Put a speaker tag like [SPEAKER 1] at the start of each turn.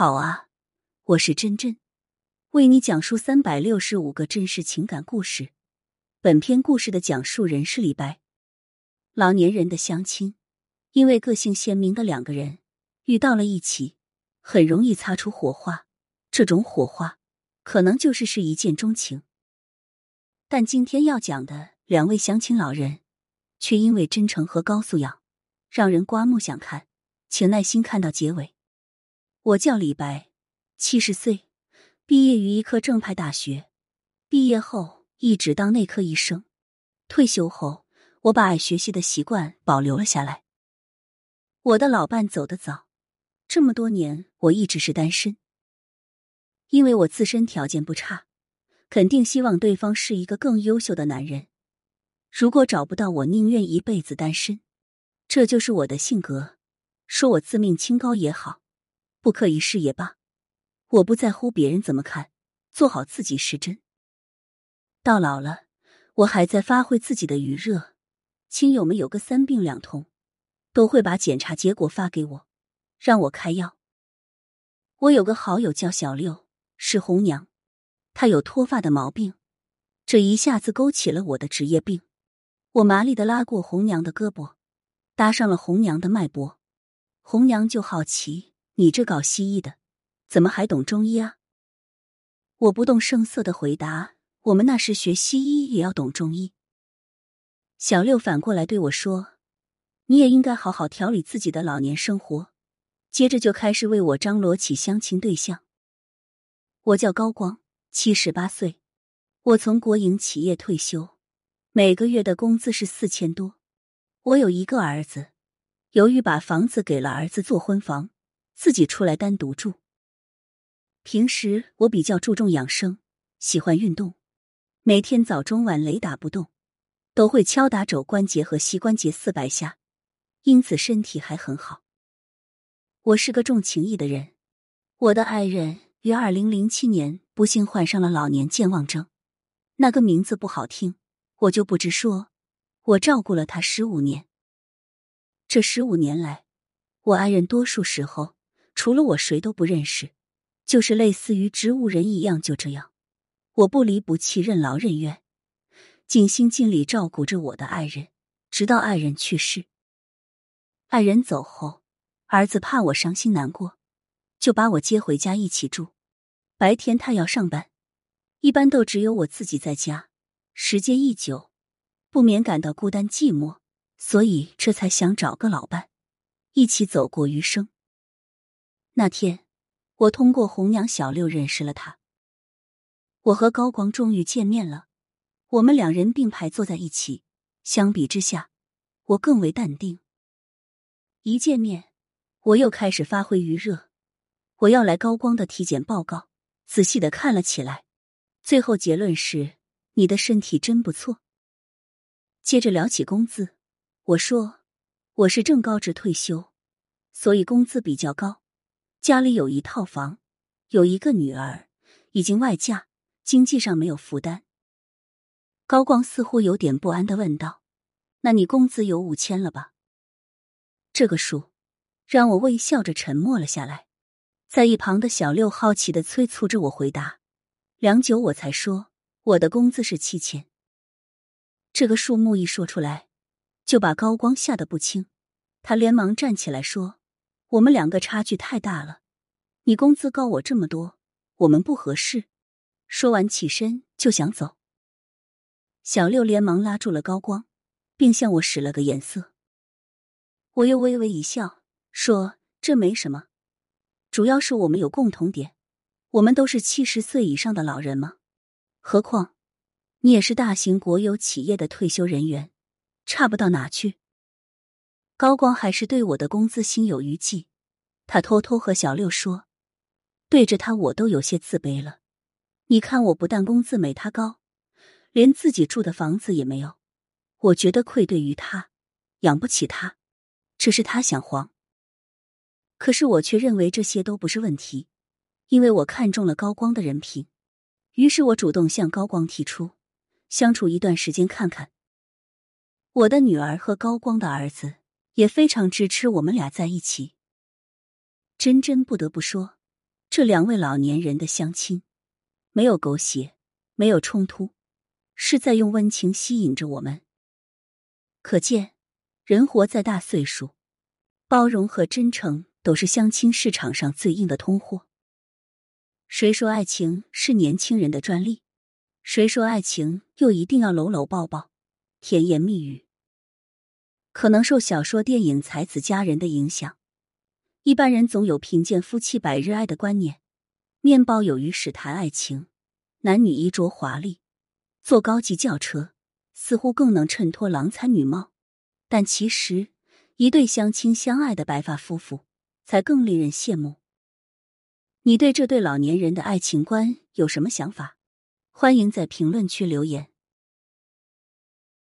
[SPEAKER 1] 好啊，我是真真，为你讲述三百六十五个真实情感故事。本篇故事的讲述人是李白。老年人的相亲，因为个性鲜明的两个人遇到了一起，很容易擦出火花。这种火花，可能就是是一见钟情。但今天要讲的两位相亲老人，却因为真诚和高素养，让人刮目相看。请耐心看到结尾。我叫李白，七十岁，毕业于医科正派大学。毕业后一直当内科医生。退休后，我把爱学习的习惯保留了下来。我的老伴走得早，这么多年我一直是单身。因为我自身条件不差，肯定希望对方是一个更优秀的男人。如果找不到，我宁愿一辈子单身。这就是我的性格。说我自命清高也好。不可一世也罢，我不在乎别人怎么看，做好自己是真。到老了，我还在发挥自己的余热。亲友们有个三病两痛，都会把检查结果发给我，让我开药。我有个好友叫小六，是红娘，她有脱发的毛病，这一下子勾起了我的职业病。我麻利的拉过红娘的胳膊，搭上了红娘的脉搏，红娘就好奇。你这搞西医的，怎么还懂中医啊？我不动声色的回答：“我们那时学西医也要懂中医。”小六反过来对我说：“你也应该好好调理自己的老年生活。”接着就开始为我张罗起相亲对象。我叫高光，七十八岁，我从国营企业退休，每个月的工资是四千多。我有一个儿子，由于把房子给了儿子做婚房。自己出来单独住。平时我比较注重养生，喜欢运动，每天早中晚雷打不动，都会敲打肘关节和膝关节四百下，因此身体还很好。我是个重情义的人，我的爱人于二零零七年不幸患上了老年健忘症，那个名字不好听，我就不直说。我照顾了他十五年，这十五年来，我爱人多数时候。除了我，谁都不认识，就是类似于植物人一样。就这样，我不离不弃，任劳任怨，尽心尽力照顾着我的爱人，直到爱人去世。爱人走后，儿子怕我伤心难过，就把我接回家一起住。白天他要上班，一般都只有我自己在家。时间一久，不免感到孤单寂寞，所以这才想找个老伴，一起走过余生。那天，我通过红娘小六认识了他。我和高光终于见面了，我们两人并排坐在一起。相比之下，我更为淡定。一见面，我又开始发挥余热。我要来高光的体检报告，仔细的看了起来。最后结论是，你的身体真不错。接着聊起工资，我说我是正高职退休，所以工资比较高。家里有一套房，有一个女儿，已经外嫁，经济上没有负担。高光似乎有点不安的问道：“那你工资有五千了吧？”这个数让我微笑着沉默了下来。在一旁的小六好奇的催促着我回答，良久我才说：“我的工资是七千。”这个数目一说出来，就把高光吓得不轻，他连忙站起来说。我们两个差距太大了，你工资高我这么多，我们不合适。说完起身就想走，小六连忙拉住了高光，并向我使了个眼色。我又微微一笑，说：“这没什么，主要是我们有共同点，我们都是七十岁以上的老人嘛。何况你也是大型国有企业的退休人员，差不到哪去。”高光还是对我的工资心有余悸，他偷偷和小六说：“对着他，我都有些自卑了。你看，我不但工资没他高，连自己住的房子也没有，我觉得愧对于他，养不起他。这是他想黄，可是我却认为这些都不是问题，因为我看中了高光的人品。于是我主动向高光提出相处一段时间看看。我的女儿和高光的儿子。”也非常支持我们俩在一起。真真不得不说，这两位老年人的相亲，没有狗血，没有冲突，是在用温情吸引着我们。可见，人活在大岁数，包容和真诚都是相亲市场上最硬的通货。谁说爱情是年轻人的专利？谁说爱情又一定要搂搂抱抱、甜言蜜语？可能受小说、电影、才子佳人的影响，一般人总有贫贱夫妻百日哀的观念。面包有鱼时谈爱情，男女衣着华丽，坐高级轿车，似乎更能衬托郎才女貌。但其实，一对相亲相爱的白发夫妇才更令人羡慕。你对这对老年人的爱情观有什么想法？欢迎在评论区留言。